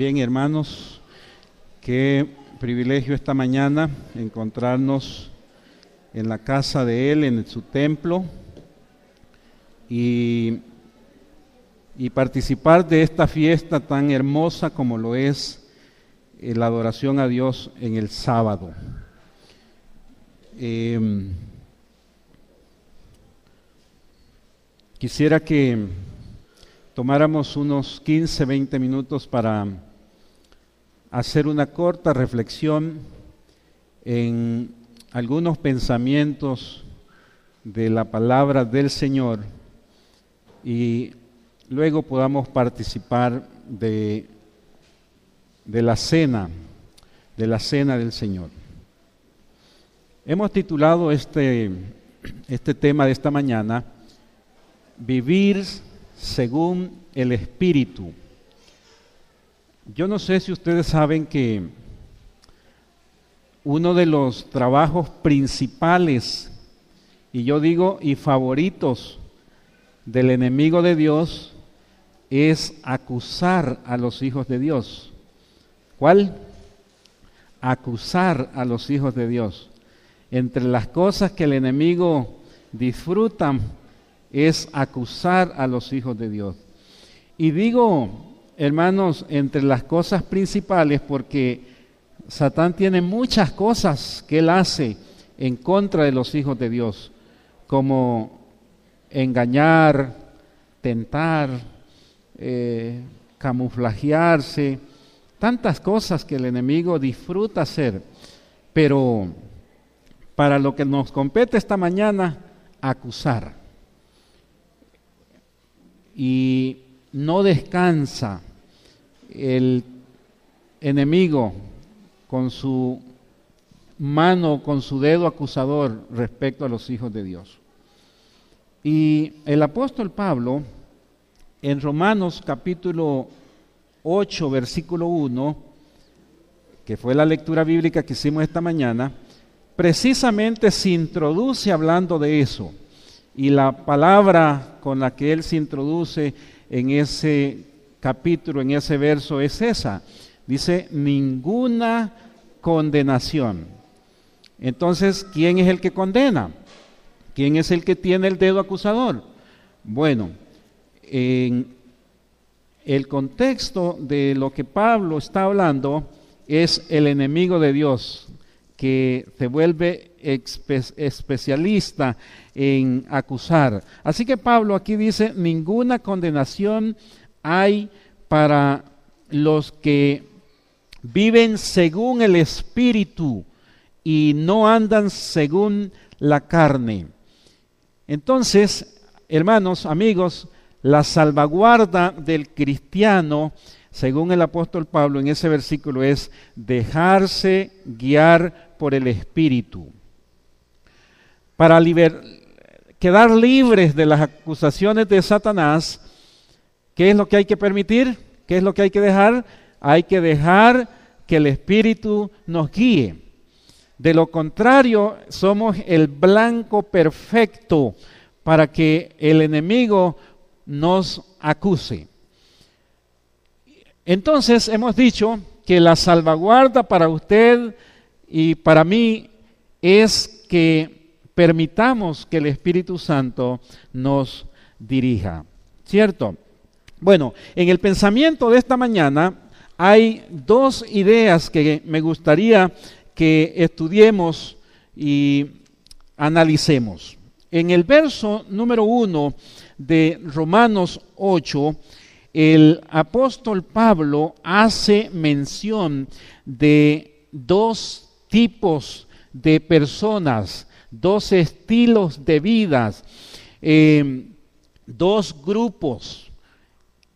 Bien, hermanos, qué privilegio esta mañana encontrarnos en la casa de Él, en su templo, y, y participar de esta fiesta tan hermosa como lo es eh, la adoración a Dios en el sábado. Em, quisiera que tomáramos unos 15, 20 minutos para hacer una corta reflexión en algunos pensamientos de la palabra del Señor y luego podamos participar de, de la cena, de la cena del Señor. Hemos titulado este, este tema de esta mañana, Vivir según el Espíritu. Yo no sé si ustedes saben que uno de los trabajos principales, y yo digo y favoritos del enemigo de Dios, es acusar a los hijos de Dios. ¿Cuál? Acusar a los hijos de Dios. Entre las cosas que el enemigo disfruta es acusar a los hijos de Dios. Y digo, hermanos, entre las cosas principales, porque Satán tiene muchas cosas que él hace en contra de los hijos de Dios, como engañar, tentar, eh, camuflajearse, tantas cosas que el enemigo disfruta hacer. Pero para lo que nos compete esta mañana, acusar y no descansa el enemigo con su mano, con su dedo acusador respecto a los hijos de Dios. Y el apóstol Pablo, en Romanos capítulo 8, versículo 1, que fue la lectura bíblica que hicimos esta mañana, precisamente se introduce hablando de eso. Y la palabra con la que él se introduce en ese capítulo, en ese verso, es esa. Dice, ninguna condenación. Entonces, ¿quién es el que condena? ¿Quién es el que tiene el dedo acusador? Bueno, en el contexto de lo que Pablo está hablando es el enemigo de Dios, que se vuelve especialista en acusar. Así que Pablo aquí dice, ninguna condenación hay para los que viven según el Espíritu y no andan según la carne. Entonces, hermanos, amigos, la salvaguarda del cristiano según el apóstol Pablo en ese versículo, es dejarse guiar por el Espíritu. Para quedar libres de las acusaciones de Satanás, ¿qué es lo que hay que permitir? ¿Qué es lo que hay que dejar? Hay que dejar que el Espíritu nos guíe. De lo contrario, somos el blanco perfecto para que el enemigo nos acuse. Entonces hemos dicho que la salvaguarda para usted y para mí es que permitamos que el Espíritu Santo nos dirija. ¿Cierto? Bueno, en el pensamiento de esta mañana hay dos ideas que me gustaría que estudiemos y analicemos. En el verso número uno de Romanos 8, el apóstol Pablo hace mención de dos tipos de personas, dos estilos de vidas, em, dos grupos.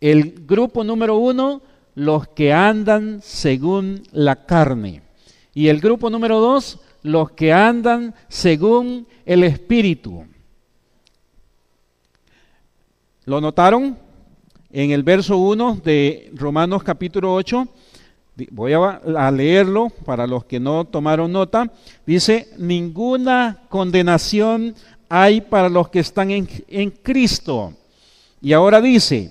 El grupo número uno, los que andan según la carne. Y el grupo número dos, los que andan según el Espíritu. ¿Lo notaron? en el verso 1 de Romanos capítulo 8, voy a, leerlo para los que no tomaron nota, dice, ninguna condenación hay para los que están en, Cristo. Y ahora dice,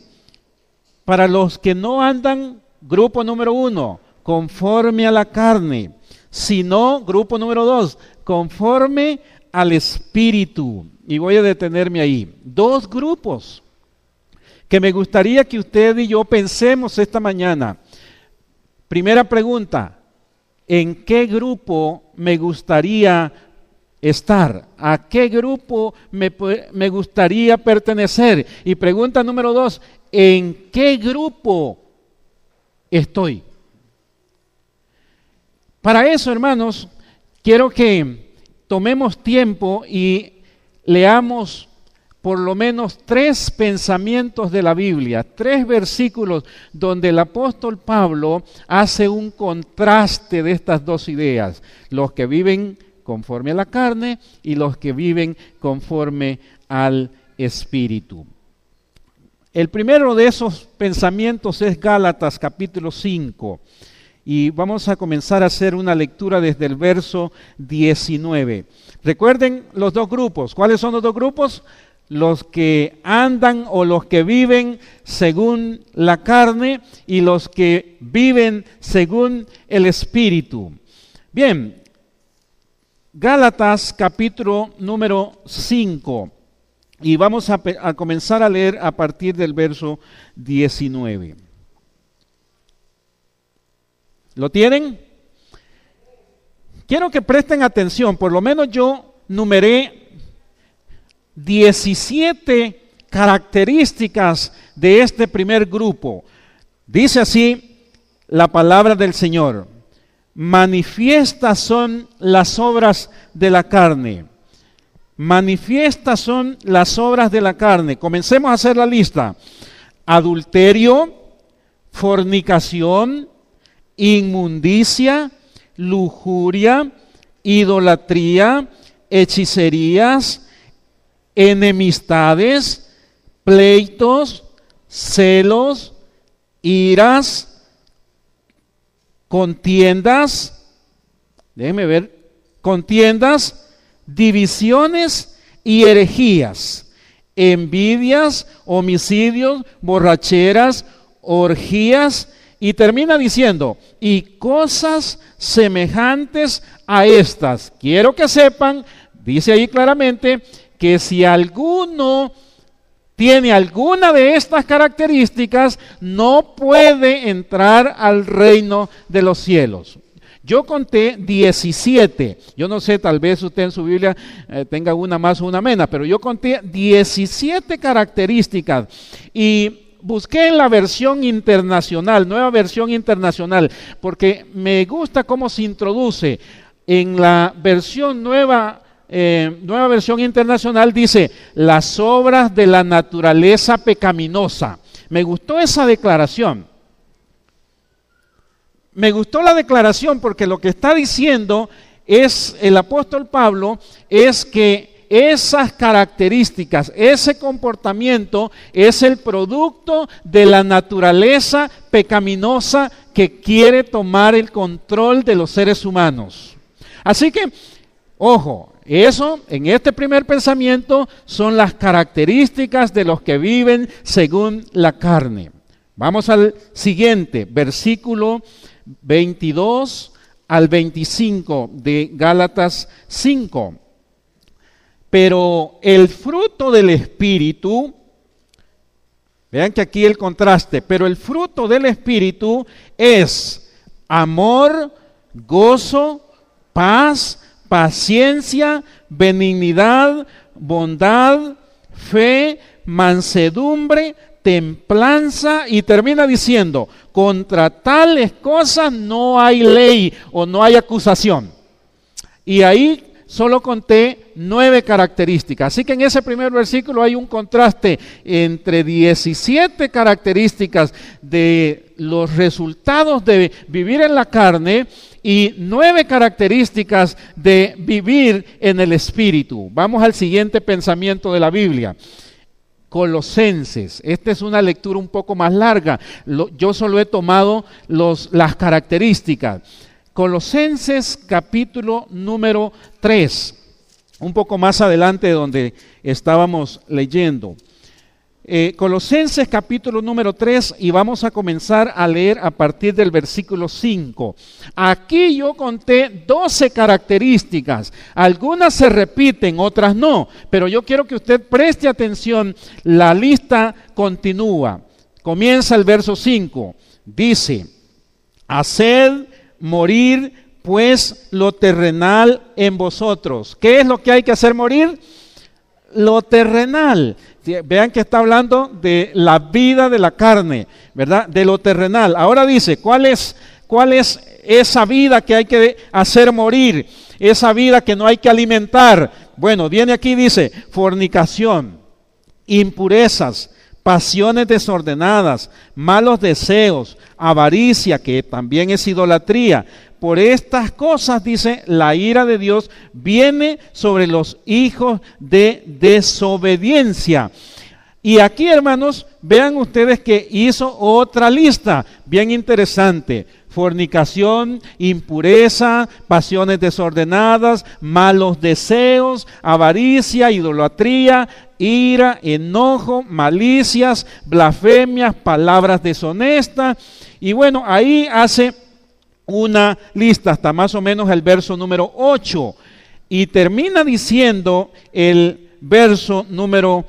para los que no andan grupo número uno, conforme a la carne. Si no, grupo número dos, conforme al espíritu. Y voy a detenerme ahí. Dos grupos que me gustaría que usted y yo pensemos esta mañana. Primera pregunta, ¿en qué grupo me gustaría estar? ¿A qué grupo me, me, gustaría pertenecer? Y pregunta número dos, ¿en qué grupo estoy? Para eso, hermanos, quiero que tomemos tiempo y leamos por lo menos tres pensamientos de la Biblia, tres versículos donde el apóstol Pablo hace un contraste de estas dos ideas, los que viven conforme a la carne y los que viven conforme al Espíritu. El primero de esos pensamientos es Gálatas capítulo 5 y vamos a comenzar a hacer una lectura desde el verso 19. Recuerden los dos grupos. ¿Cuáles son los dos grupos? los que andan o los que viven según la carne y los que viven según el Espíritu. Bien, Gálatas capítulo número 5 y vamos a, comenzar a leer a partir del verso 19. ¿Lo tienen? Quiero que presten atención, por lo menos yo numeré 17 características de este primer grupo. Dice así la palabra del Señor. Manifiestas son las obras de la carne. Manifiestas son las obras de la carne. Comencemos a hacer la lista. Adulterio, fornicación, inmundicia, lujuria, idolatría, hechicerías, enemistades, pleitos, celos, iras, contiendas, déjenme ver, contiendas, divisiones y herejías, envidias, homicidios, borracheras, orgías, y termina diciendo, y cosas semejantes a estas. Quiero que sepan, dice ahí claramente, que si alguno tiene alguna de estas características, no puede entrar al reino de los cielos. Yo conté 17. Yo no sé, tal vez usted en su Biblia eh, tenga una más o una menos, pero yo conté 17 características y busqué en la versión internacional, nueva versión internacional, porque me gusta cómo se introduce en la versión nueva eh, nueva versión internacional dice, las obras de la naturaleza pecaminosa. Me gustó esa declaración. Me gustó la declaración porque lo que está diciendo es el apóstol Pablo es que esas características, ese comportamiento es el producto de la naturaleza pecaminosa que quiere tomar el control de los seres humanos. Así que, ojo, eso, en este primer pensamiento, son las características de los que viven según la carne. Vamos al siguiente, versículo 22 al 25 de Gálatas 5. Pero el fruto del Espíritu, vean que aquí el contraste, pero el fruto del Espíritu es amor, gozo, paz, paciencia, benignidad, bondad, fe, mansedumbre, templanza y termina diciendo, contra tales cosas no hay ley o no hay acusación. Y ahí solo conté nueve características. Así que en ese primer versículo hay un contraste entre 17 características de los resultados de vivir en la carne y nueve características de vivir en el Espíritu. Vamos al siguiente pensamiento de la Biblia. Colosenses. Esta es una lectura un poco más larga. yo solo he tomado los, las características. Colosenses capítulo número 3, un poco más adelante de donde estábamos leyendo. Eh, Colosenses capítulo número 3 y vamos a comenzar a leer a partir del versículo 5. Aquí yo conté 12 características. Algunas se repiten, otras no, pero yo quiero que usted preste atención. La lista continúa. Comienza el verso 5. Dice, haced morir pues lo terrenal en vosotros. ¿Qué es lo que hay que hacer morir? Lo terrenal. Vean que está hablando de la vida de la carne, ¿verdad? De lo terrenal. Ahora dice, ¿cuál es, cuál es esa vida que hay que hacer morir? Esa vida que no hay que alimentar. Bueno, viene aquí dice, fornicación, impurezas, pasiones desordenadas, malos deseos, avaricia, que también es idolatría. Por estas cosas, dice, la ira de Dios viene sobre los hijos de desobediencia. Y aquí, hermanos, vean ustedes que hizo otra lista bien interesante. Fornicación, impureza, pasiones desordenadas, malos deseos, avaricia, idolatría, ira, enojo, malicias, blasfemias, palabras deshonestas. Y bueno, ahí hace una lista hasta más o menos el verso número 8 y termina diciendo el verso número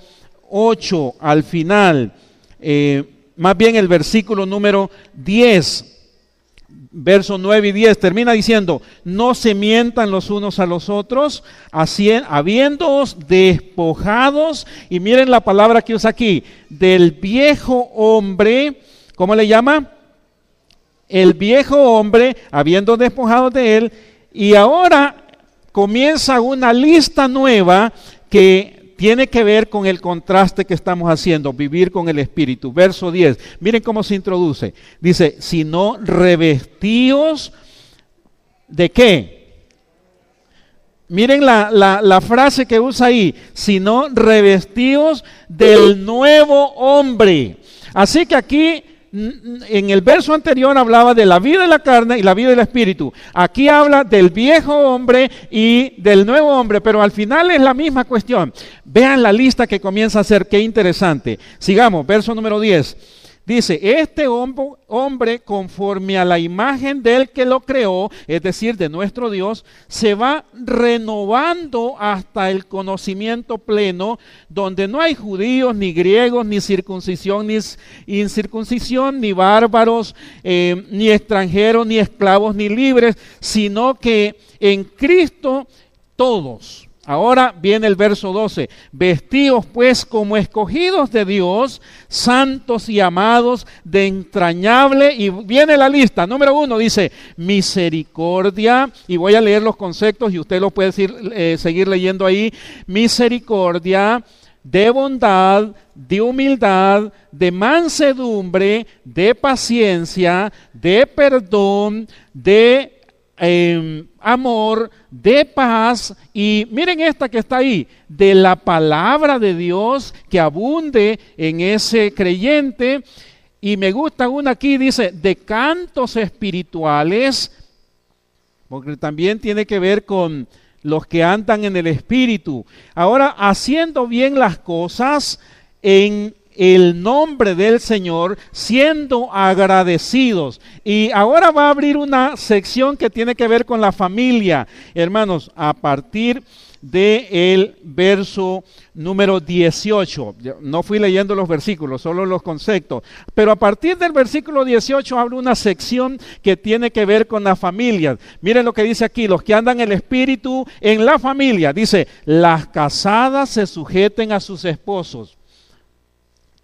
8 al final, eh, más bien el versículo número 10, verso 9 y 10, termina diciendo, no se mientan los unos a los otros, así, habiéndoos despojados, y miren la palabra que usa aquí, del viejo hombre, ¿cómo le llama? El viejo hombre, habiendo despojado de él, y ahora comienza una lista nueva que tiene que ver con el contraste que estamos haciendo, vivir con el Espíritu. Verso 10, miren cómo se introduce. Dice, si no revestíos de qué? Miren la, la, frase que usa ahí, sino revestíos del nuevo hombre. Así que aquí en el verso anterior hablaba de la vida de la carne y la vida del espíritu. Aquí habla del viejo hombre y del nuevo hombre, pero al final es la misma cuestión. Vean la lista que comienza a ser, qué interesante. Sigamos, verso número 10. Dice, este hombre conforme a la imagen del que lo creó, es decir, de nuestro Dios, se va renovando hasta el conocimiento pleno, donde no hay judíos, ni griegos, ni circuncisión, ni incircuncisión, ni bárbaros, eh, ni extranjeros, ni esclavos, ni libres, sino que en Cristo todos Ahora viene el verso 12. Vestidos pues como escogidos de Dios, santos y amados, de entrañable. Y viene la lista. Número uno dice misericordia. Y voy a leer los conceptos y usted lo puede eh, seguir leyendo ahí. Misericordia, de bondad, de humildad, de mansedumbre, de paciencia, de perdón, de Em, amor, de paz y miren esta que está ahí, de la palabra de Dios que abunde en ese creyente. Y me gusta una aquí, dice, de cantos espirituales, porque también tiene que ver con los que andan en el espíritu. Ahora, haciendo bien las cosas en el nombre del Señor siendo agradecidos. Y ahora va a abrir una sección que tiene que ver con la familia. Hermanos, a partir del el verso número 18. No fui leyendo los versículos, solo los conceptos. Pero a partir del versículo 18 abre una sección que tiene que ver con la familia. Miren lo que dice aquí, los que andan el espíritu en la familia. Dice, las casadas se sujeten a sus esposos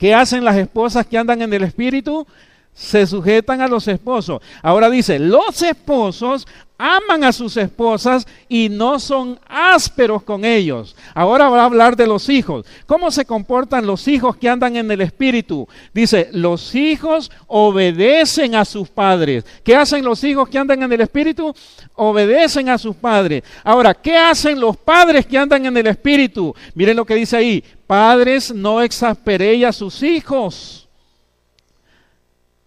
¿Qué hacen las esposas que andan en el espíritu? Se sujetan a los esposos. Ahora dice, los esposos aman a sus esposas y no son ásperos con ellos. Ahora va a hablar de los hijos. ¿Cómo se comportan los hijos que andan en el espíritu? Dice, los hijos obedecen a sus padres. ¿Qué hacen los hijos que andan en el espíritu? Obedecen a sus padres. Ahora, ¿qué hacen los padres que andan en el espíritu? Miren lo que dice ahí. Padres, no exasperéis a sus hijos.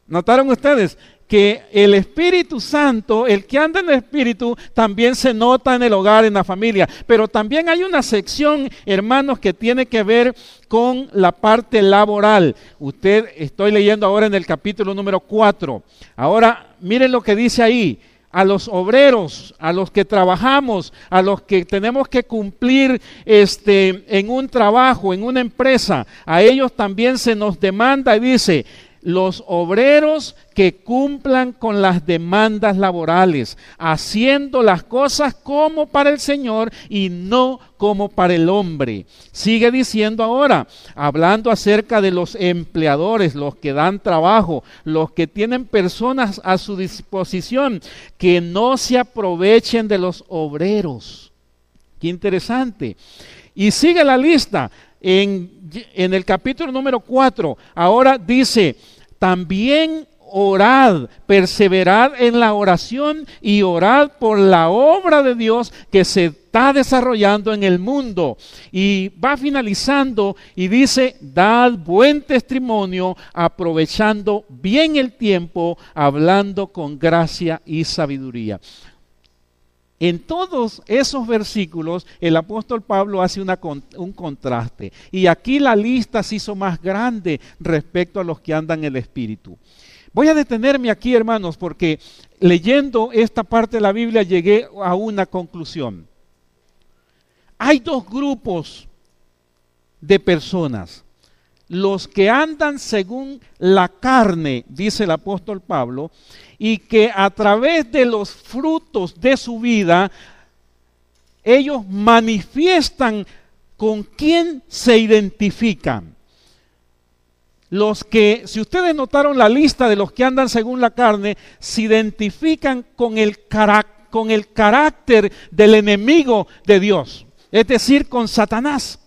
¿Notaron ustedes? Que el Espíritu Santo, el que anda en el Espíritu, también se nota en el hogar, en la familia. Pero también hay una sección, hermanos, que tiene que ver con la parte laboral. Usted, estoy leyendo ahora en el capítulo número 4. Ahora, miren lo que dice ahí a los obreros, a los que trabajamos, a los que tenemos que cumplir este, en un trabajo, en una empresa, a ellos también se nos demanda y dice, los obreros que cumplan con las demandas laborales, haciendo las cosas como para el Señor y no como para el hombre. Sigue diciendo ahora, hablando acerca de los empleadores, los que dan trabajo, los que tienen personas a su disposición, que no se aprovechen de los obreros. Qué interesante. Y sigue la lista. En, en el capítulo número 4, ahora dice, también orad, perseverad en la oración y orad por la obra de Dios que se está desarrollando en el mundo. Y va finalizando y dice, dad buen testimonio, aprovechando bien el tiempo, hablando con gracia y sabiduría. En todos esos versículos el apóstol Pablo hace un contraste. Y aquí la lista se hizo más grande respecto a los que andan en el Espíritu. Voy a detenerme aquí, hermanos, porque leyendo esta parte de la Biblia llegué a una conclusión. Hay dos grupos de personas los que andan según la carne, dice el apóstol Pablo, y que a través de los frutos de su vida, ellos manifiestan con quién se identifican. Los que, si ustedes notaron la lista de los que andan según la carne, se identifican con el, con el carácter del enemigo de Dios, es decir, con Satanás.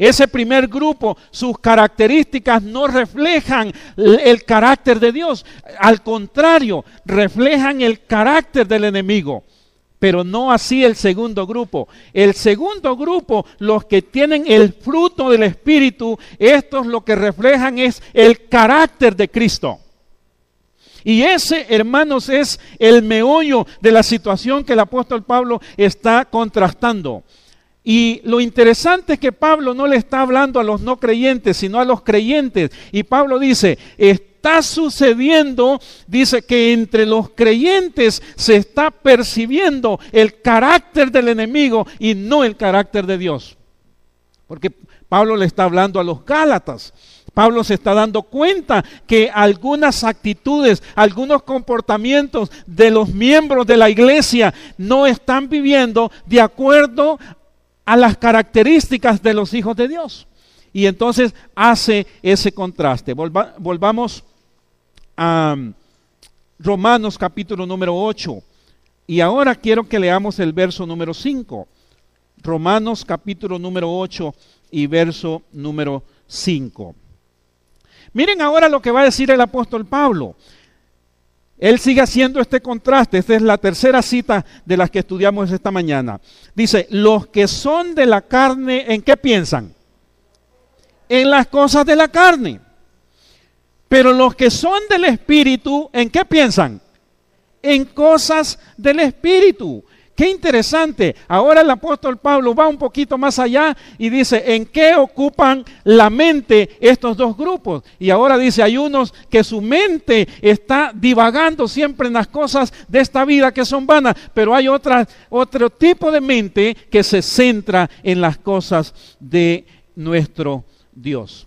Ese primer grupo, sus características no reflejan el carácter de Dios. Al contrario, reflejan el carácter del enemigo. Pero no así el segundo grupo. El segundo grupo, los que tienen el fruto del Espíritu, estos lo que reflejan es el carácter de Cristo. Y ese, hermanos, es el meollo de la situación que el apóstol Pablo está contrastando. Y lo interesante es que Pablo no le está hablando a los no creyentes, sino a los creyentes. Y Pablo dice, está sucediendo, dice que entre los creyentes se está percibiendo el carácter del enemigo y no el carácter de Dios. Porque Pablo le está hablando a los Gálatas. Pablo se está dando cuenta que algunas actitudes, algunos comportamientos de los miembros de la iglesia no están viviendo de acuerdo a las características de los hijos de Dios. Y entonces hace ese contraste. volvamos a um, Romanos capítulo número 8. Y ahora quiero que leamos el verso número 5. Romanos capítulo número 8 y verso número 5. Miren ahora lo que va a decir el apóstol Pablo. Él sigue haciendo este contraste. Esta es la tercera cita de las que estudiamos esta mañana. Dice, los que son de la carne, ¿en qué piensan? En las cosas de la carne. Pero los que son del Espíritu, ¿en qué piensan? En cosas del Espíritu. Qué interesante. Ahora el apóstol Pablo va un poquito más allá y dice, ¿en qué ocupan la mente estos dos grupos? Y ahora dice, hay unos que su mente está divagando siempre en las cosas de esta vida que son vanas, pero hay otro tipo de mente que se centra en las cosas de nuestro Dios.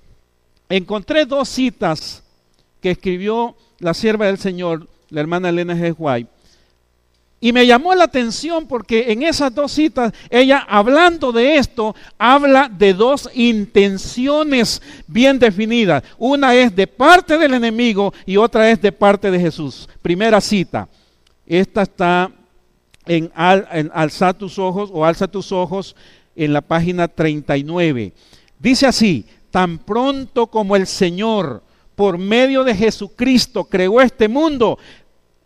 Encontré dos citas que escribió la sierva del Señor, la hermana Elena G. y me llamó la atención porque en esas dos citas, ella hablando de esto, habla de dos intenciones bien definidas. Una es de parte del enemigo y otra es de parte de Jesús. Primera cita. Esta está en, Alza tus ojos o Alza tus ojos en la página 39. Dice así, tan pronto como el Señor por medio de Jesucristo creó este mundo,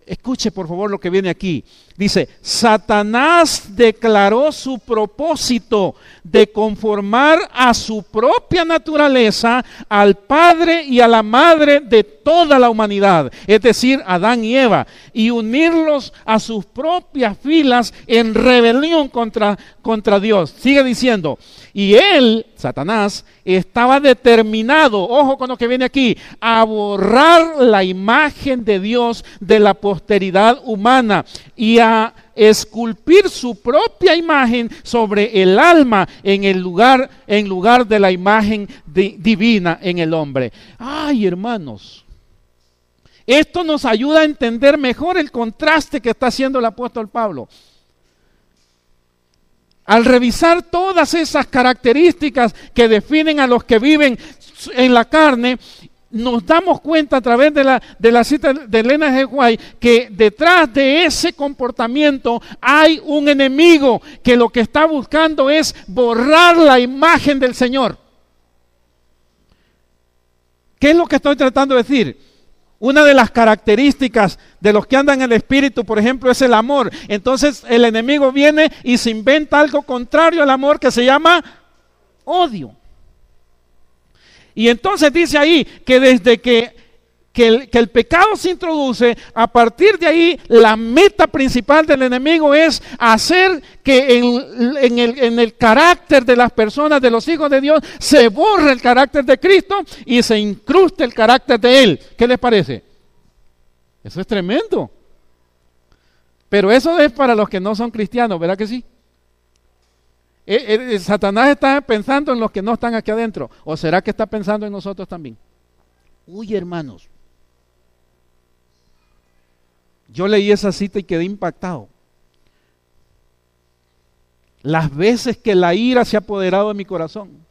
Escuche por favor lo que viene aquí. Dice, Satanás declaró su propósito de conformar a su propia naturaleza al padre y a la madre de toda la humanidad, es decir, Adán y Eva, y unirlos a sus propias filas en rebelión contra, contra Dios. Sigue diciendo, y él, Satanás, estaba determinado, ojo con lo que viene aquí, a borrar la imagen de Dios de la posteridad humana y a esculpir su propia imagen sobre el alma en el lugar en lugar de la imagen divina en el hombre. Ay, hermanos, esto nos ayuda a entender mejor el contraste que está haciendo el apóstol Pablo. Al revisar todas esas características que definen a los que viven en la carne, nos damos cuenta a través de la, de la cita de Elena G. Que detrás de ese comportamiento hay un enemigo que lo que está buscando es borrar la imagen del Señor. ¿Qué es lo que estoy tratando de decir? Una de las características de los que andan en el espíritu, por ejemplo, es el amor. Entonces el enemigo viene y se inventa algo contrario al amor que se llama odio. Y entonces dice ahí que desde que, el, pecado se introduce, a partir de ahí la meta principal del enemigo es hacer que en, el, en el carácter de las personas, de los hijos de Dios, se borre el carácter de Cristo y se incruste el carácter de Él. ¿Qué les parece? Eso es tremendo. Pero eso es para los que no son cristianos, ¿verdad que sí? Eh, eh, Satanás está pensando en los que no están aquí adentro. ¿O será que está pensando en nosotros también? Uy, hermanos. Yo leí esa cita y quedé impactado. Las veces que la ira se ha apoderado de mi corazón.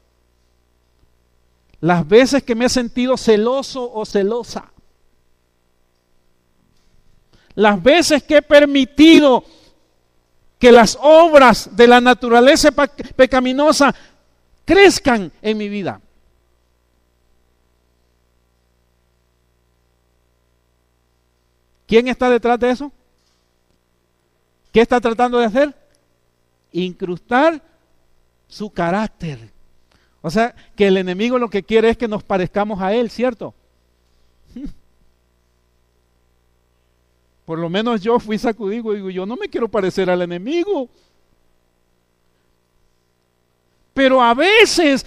Las veces que me he sentido celoso o celosa. Las veces que he permitido que las obras de la naturaleza pecaminosa crezcan en mi vida. ¿Quién está detrás de eso? ¿Qué está tratando de hacer? Incrustar su carácter. O sea, que el enemigo lo que quiere es que nos parezcamos a él, ¿cierto? Por lo menos yo fui sacudido y digo, yo no me quiero parecer al enemigo. Pero a veces,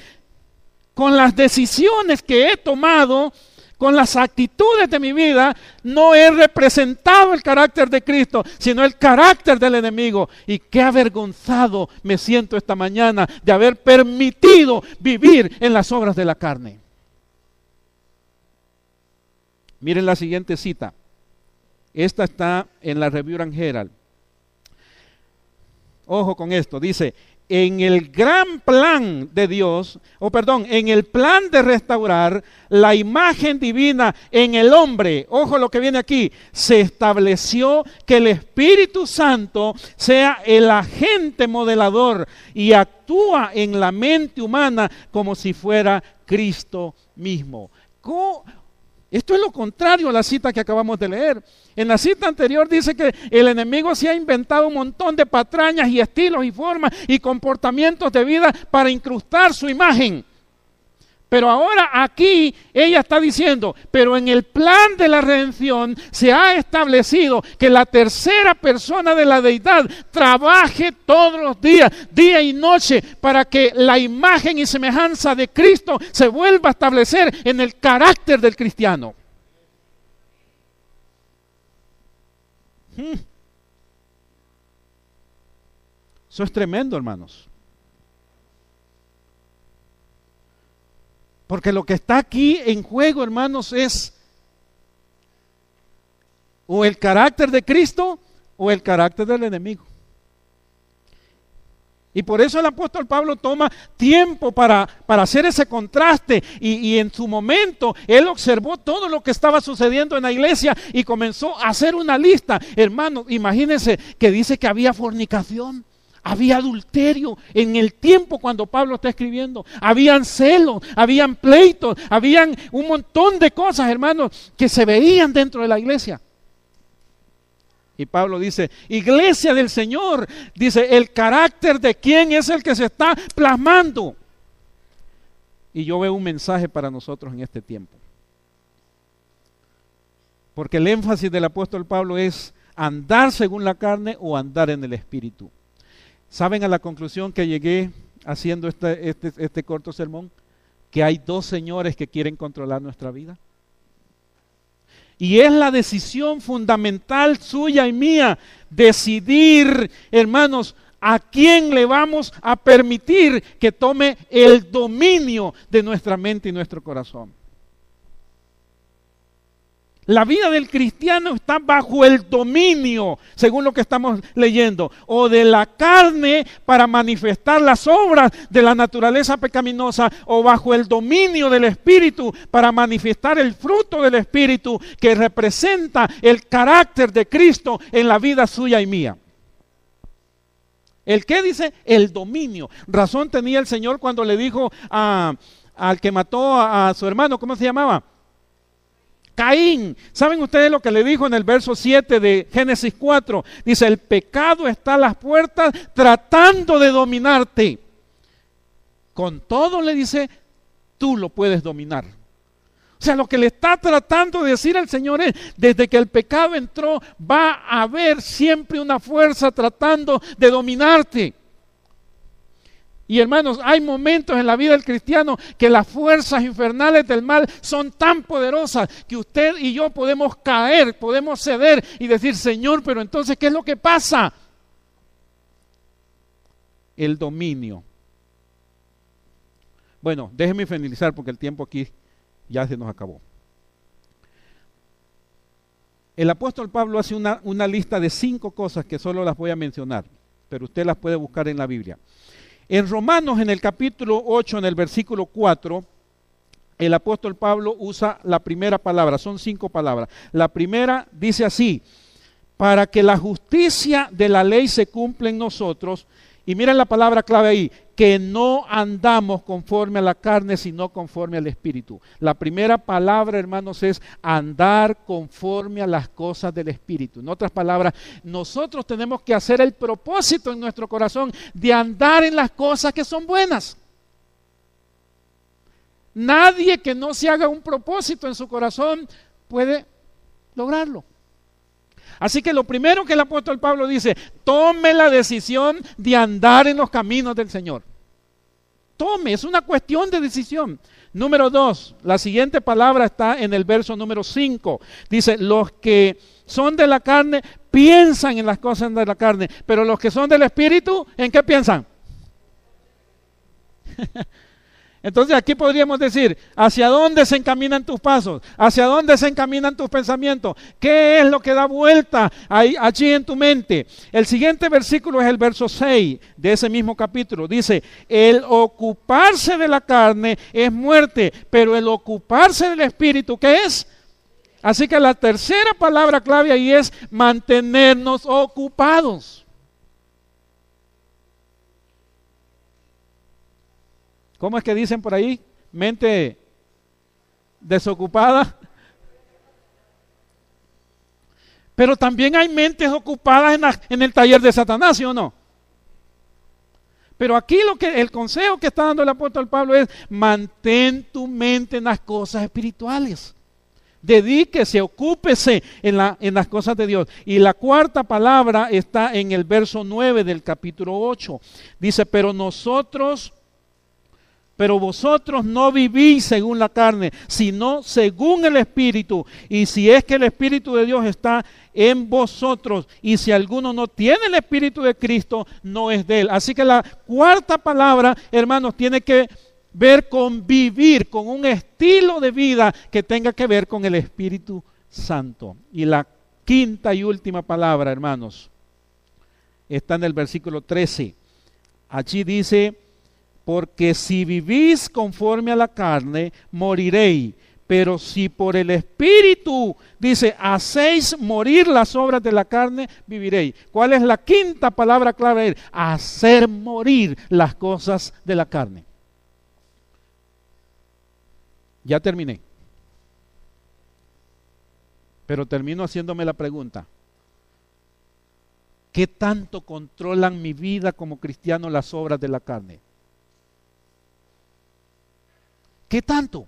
con las decisiones que he tomado, con las actitudes de mi vida, no he representado el carácter de Cristo, sino el carácter del enemigo. Y qué avergonzado me siento esta mañana de haber permitido vivir en las obras de la carne. Miren la siguiente cita. Esta está en la Review and Herald. Ojo con esto, dice, en el gran plan de Dios, o perdón, en el plan de restaurar la imagen divina en el hombre, ojo lo que viene aquí, se estableció que el Espíritu Santo sea el agente modelador y actúa en la mente humana como si fuera Cristo mismo. Esto es lo contrario a la cita que acabamos de leer. En la cita anterior dice que el enemigo se ha inventado un montón de patrañas y estilos y formas y comportamientos de vida para incrustar su imagen. Pero ahora aquí ella está diciendo, pero en el plan de la redención se ha establecido que la tercera persona de la deidad trabaje todos los días, día y noche, para que la imagen y semejanza de Cristo se vuelva a establecer en el carácter del cristiano. Hmm. Eso es tremendo, hermanos. Porque lo que está aquí en juego, hermanos, es o el carácter de Cristo o el carácter del enemigo. Y por eso el apóstol Pablo toma tiempo para, para hacer ese contraste y, y, en su momento él observó todo lo que estaba sucediendo en la iglesia y comenzó a hacer una lista. Hermano, imagínense que dice que había fornicación. Había adulterio en el tiempo cuando Pablo está escribiendo. Habían celos, habían pleitos, habían un montón de cosas, hermanos, que se veían dentro de la iglesia. Y Pablo dice, iglesia del Señor, dice, el carácter de quién es el que se está plasmando. Y yo veo un mensaje para nosotros en este tiempo. Porque el énfasis del apóstol Pablo es andar según la carne o andar en el espíritu. ¿Saben a la conclusión que llegué haciendo este, este, este corto sermón? Que hay dos señores que quieren controlar nuestra vida. Y es la decisión fundamental suya y mía decidir, hermanos, a quién le vamos a permitir que tome el dominio de nuestra mente y nuestro corazón. La vida del cristiano está bajo el dominio, según lo que estamos leyendo, o de la carne para manifestar las obras de la naturaleza pecaminosa, o bajo el dominio del Espíritu para manifestar el fruto del Espíritu que representa el carácter de Cristo en la vida suya y mía. ¿El qué dice? El dominio. Razón tenía el Señor cuando le dijo al que mató a su hermano, ¿cómo se llamaba? Caín. ¿Saben ustedes lo que le dijo en el verso 7 de Génesis 4? Dice, el pecado está a las puertas tratando de dominarte. Con todo le dice, tú lo puedes dominar. O sea, lo que le está tratando de decir al Señor es, desde que el pecado entró, va a haber siempre una fuerza tratando de dominarte. Y hermanos, hay momentos en la vida del cristiano que las fuerzas infernales del mal son tan poderosas que usted y yo podemos caer, podemos ceder y decir, Señor, pero entonces, ¿qué es lo que pasa? El dominio. Bueno, déjeme finalizar porque el tiempo aquí ya se nos acabó. El apóstol Pablo hace una, una lista de cinco cosas que solo las voy a mencionar, pero usted las puede buscar en la Biblia. En Romanos, en el capítulo 8, en el versículo 4, el apóstol Pablo usa la primera palabra, son cinco palabras. La primera dice así, para que la justicia de la ley se cumpla en nosotros, y miren la palabra clave ahí, que no andamos conforme a la carne, sino conforme al Espíritu. La primera palabra, hermanos, es andar conforme a las cosas del Espíritu. En otras palabras, nosotros tenemos que hacer el propósito en nuestro corazón de andar en las cosas que son buenas. Nadie que no se haga un propósito en su corazón puede lograrlo. Así que lo primero que el apóstol Pablo dice, tome la decisión de andar en los caminos del Señor. Tome, es una cuestión de decisión. Número dos, la siguiente palabra está en el verso número cinco. Dice, los que son de la carne piensan en las cosas de la carne, pero los que son del Espíritu, ¿en qué piensan? Entonces aquí podríamos decir, ¿hacia dónde se encaminan tus pasos? ¿Hacia dónde se encaminan tus pensamientos? ¿Qué es lo que da vuelta allí en tu mente? El siguiente versículo es el verso 6 de ese mismo capítulo. Dice, el ocuparse de la carne es muerte, pero el ocuparse del espíritu, ¿qué es? Así que la tercera palabra clave ahí es mantenernos ocupados. ¿Cómo es que dicen por ahí? Mente desocupada. Pero también hay mentes ocupadas en, el taller de Satanás, ¿sí o no? Pero aquí lo que el consejo que está dando el apóstol Pablo es mantén tu mente en las cosas espirituales. Dedíquese, ocúpese en, en, las cosas de Dios. Y la cuarta palabra está en el verso 9 del capítulo 8. Dice, pero nosotros pero vosotros no vivís según la carne, sino según el Espíritu. Y si es que el Espíritu de Dios está en vosotros, y si alguno no tiene el Espíritu de Cristo, no es de él. Así que la cuarta palabra, hermanos, tiene que ver con vivir, con un estilo de vida que tenga que ver con el Espíritu Santo. Y la quinta y última palabra, hermanos, está en el versículo 13. Allí dice, porque si vivís conforme a la carne, moriréis. Pero si por el Espíritu, dice, hacéis morir las obras de la carne, viviréis. ¿Cuál es la quinta palabra clave? Hacer morir las cosas de la carne. Ya terminé. Pero termino haciéndome la pregunta. ¿Qué tanto controlan mi vida como cristiano las obras de la carne? ¿Qué tanto?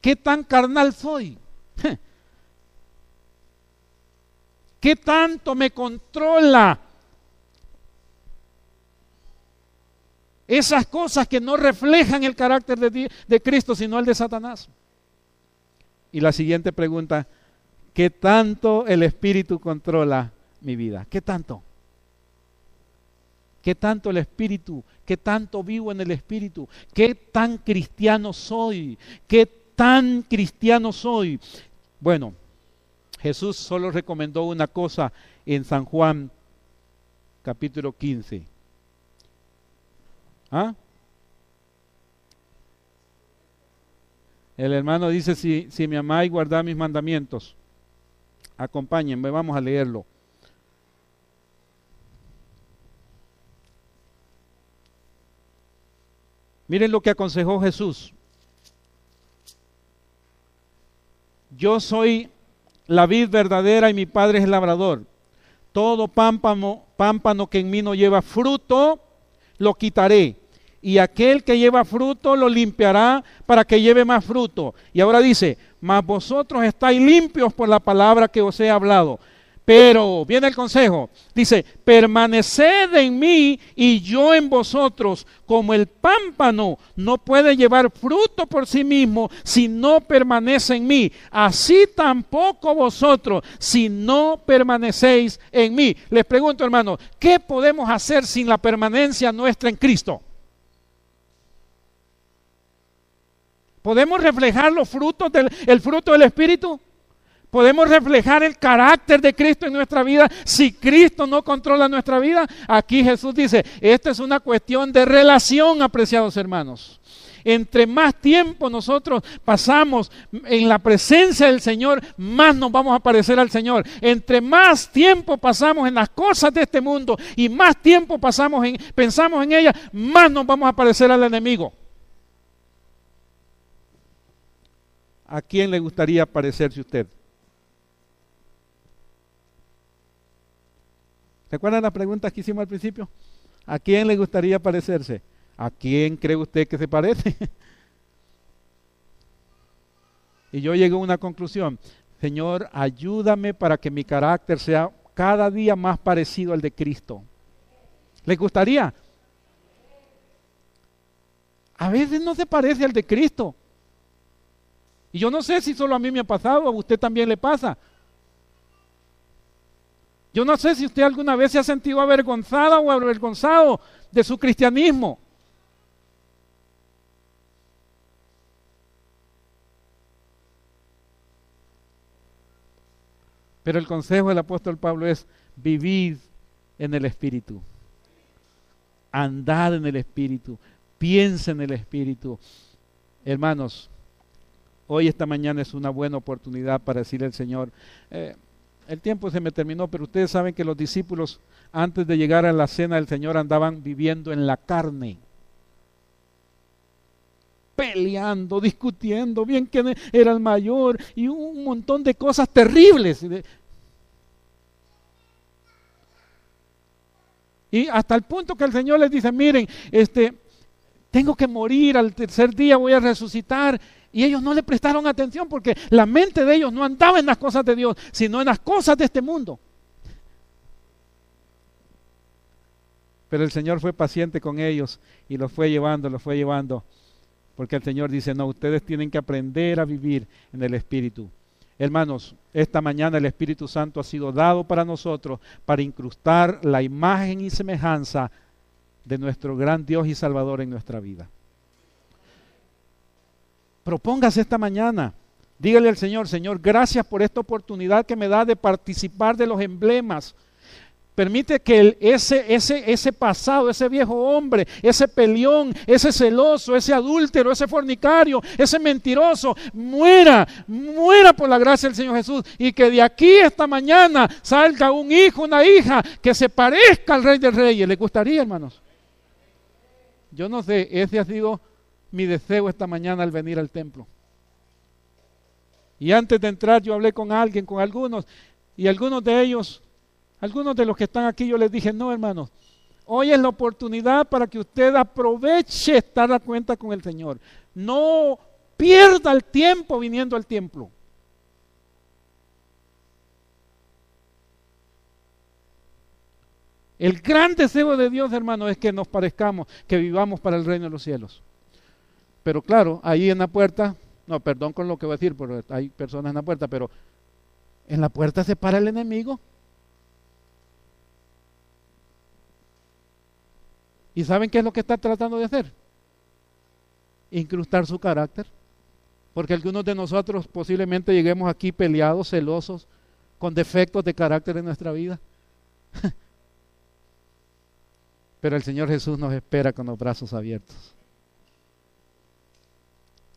¿Qué tan carnal soy? ¿Qué tanto me controla? Esas cosas que no reflejan el carácter de, de, Cristo, sino el de Satanás. Y la siguiente pregunta, ¿qué tanto el Espíritu controla mi vida? ¿Qué tanto? ¿Qué tanto el Espíritu? ¿Qué tanto vivo en el Espíritu? ¿Qué tan cristiano soy? ¿Qué tan cristiano soy? Bueno, Jesús solo recomendó una cosa en San Juan capítulo 15. ¿Ah? El hermano dice, si, si me amáis, guardad mis mandamientos. Acompáñenme, vamos a leerlo. Miren lo que aconsejó Jesús. Yo soy la vid verdadera y mi padre es el labrador. Todo pámpano, pámpano que en mí no lleva fruto, lo quitaré. Y aquel que lleva fruto lo limpiará para que lleve más fruto. Y ahora dice, mas vosotros estáis limpios por la palabra que os he hablado. Pero, viene el consejo, dice, permaneced en mí y yo en vosotros, como el pámpano no puede llevar fruto por sí mismo si no permanece en mí. Así tampoco vosotros si no permanecéis en mí. Les pregunto, hermano, ¿qué podemos hacer sin la permanencia nuestra en Cristo? ¿Podemos reflejar los frutos del el fruto del Espíritu? Podemos reflejar el carácter de Cristo en nuestra vida si Cristo no controla nuestra vida. Aquí Jesús dice, esto es una cuestión de relación, apreciados hermanos. Entre más tiempo nosotros pasamos en la presencia del Señor, más nos vamos a parecer al Señor. Entre más tiempo pasamos en las cosas de este mundo y más tiempo pasamos en, pensamos en ellas, más nos vamos a parecer al enemigo. ¿A quién le gustaría parecerse usted? ¿Se acuerdan las preguntas que hicimos al principio? ¿A quién le gustaría parecerse? ¿A quién cree usted que se parece? y yo llegué a una conclusión. Señor, ayúdame para que mi carácter sea cada día más parecido al de Cristo. ¿Le gustaría? A veces no se parece al de Cristo. Y yo no sé si solo a mí me ha pasado, a usted también le pasa. Yo no sé si usted alguna vez se ha sentido avergonzada o avergonzado de su cristianismo. Pero el consejo del apóstol Pablo es vivir en el Espíritu. Andad en el Espíritu. Piensa en el Espíritu. Hermanos, hoy esta mañana es una buena oportunidad para decirle al Señor, eh, el tiempo se me terminó, pero ustedes saben que los discípulos antes de llegar a la cena del Señor andaban viviendo en la carne. Peleando, discutiendo, bien quién era el mayor y un montón de cosas terribles. Y hasta el punto que el Señor les dice, miren, este, tengo que morir, al tercer día voy a resucitar. Y ellos no le prestaron atención porque la mente de ellos no andaba en las cosas de Dios, sino en las cosas de este mundo. Pero el Señor fue paciente con ellos y los fue llevando, los fue llevando. Porque el Señor dice, no, ustedes tienen que aprender a vivir en el Espíritu. Hermanos, esta mañana el Espíritu Santo ha sido dado para nosotros para incrustar la imagen y semejanza de nuestro gran Dios y Salvador en nuestra vida. Propóngase esta mañana. Dígale al Señor, Señor, gracias por esta oportunidad que me da de participar de los emblemas. Permite que ese, ese, ese pasado, ese viejo hombre, ese peleón, ese celoso, ese adúltero, ese fornicario, ese mentiroso, muera, muera por la gracia del Señor Jesús. Y que de aquí esta mañana salga un hijo, una hija que se parezca al Rey de Reyes. ¿Le gustaría, hermanos? Yo no sé, ese ha sido mi deseo esta mañana al venir al templo. Y antes de entrar yo hablé con alguien, con algunos, y algunos de ellos Algunos de los que están aquí yo les dije, no hermanos, hoy es la oportunidad para que usted aproveche estar a cuenta con el Señor. No pierda el tiempo viniendo al templo. El gran deseo de Dios, hermano, es que nos parezcamos, que vivamos para el reino de los cielos. Pero claro, ahí en la puerta, no, perdón con lo que voy a decir, porque hay personas en la puerta, pero en la puerta se para el enemigo. ¿Y saben qué es lo que está tratando de hacer? Incrustar su carácter. Porque algunos de nosotros posiblemente lleguemos aquí peleados, celosos, con defectos de carácter en nuestra vida. Pero el Señor Jesús nos espera con los brazos abiertos.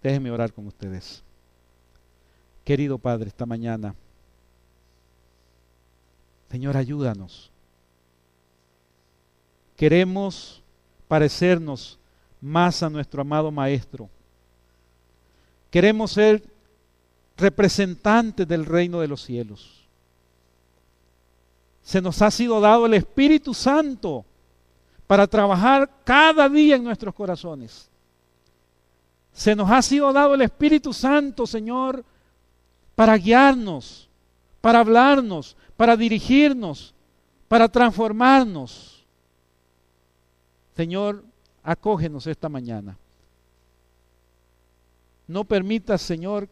Déjenme orar con ustedes. Querido Padre, esta mañana, Señor, ayúdanos. Queremos parecernos más a nuestro amado Maestro. Queremos ser representantes del reino de los cielos. Se nos ha sido dado el Espíritu Santo para trabajar cada día en nuestros corazones. Se nos ha sido dado el Espíritu Santo, Señor, para guiarnos, para hablarnos, para dirigirnos, para transformarnos. Señor, acógenos esta mañana. No permitas, Señor,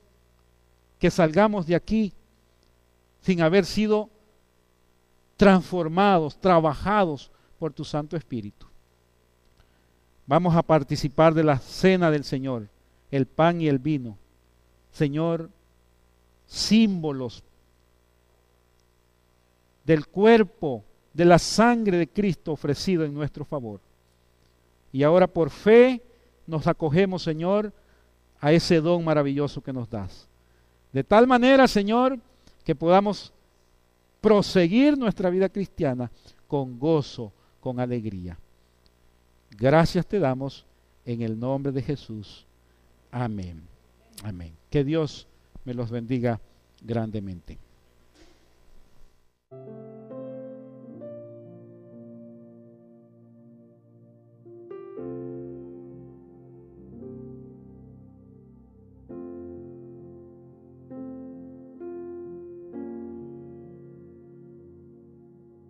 que salgamos de aquí sin haber sido transformados, trabajados por tu Santo Espíritu. Vamos a participar de la cena del Señor, el pan y el vino. Señor, símbolos del cuerpo, de la sangre de Cristo ofrecido en nuestro favor. Y ahora por fe nos acogemos, Señor, a ese don maravilloso que nos das. De tal manera, Señor, que podamos proseguir nuestra vida cristiana con gozo, con alegría. Gracias te damos en el nombre de Jesús. Amén. Amén. Que Dios me los bendiga grandemente.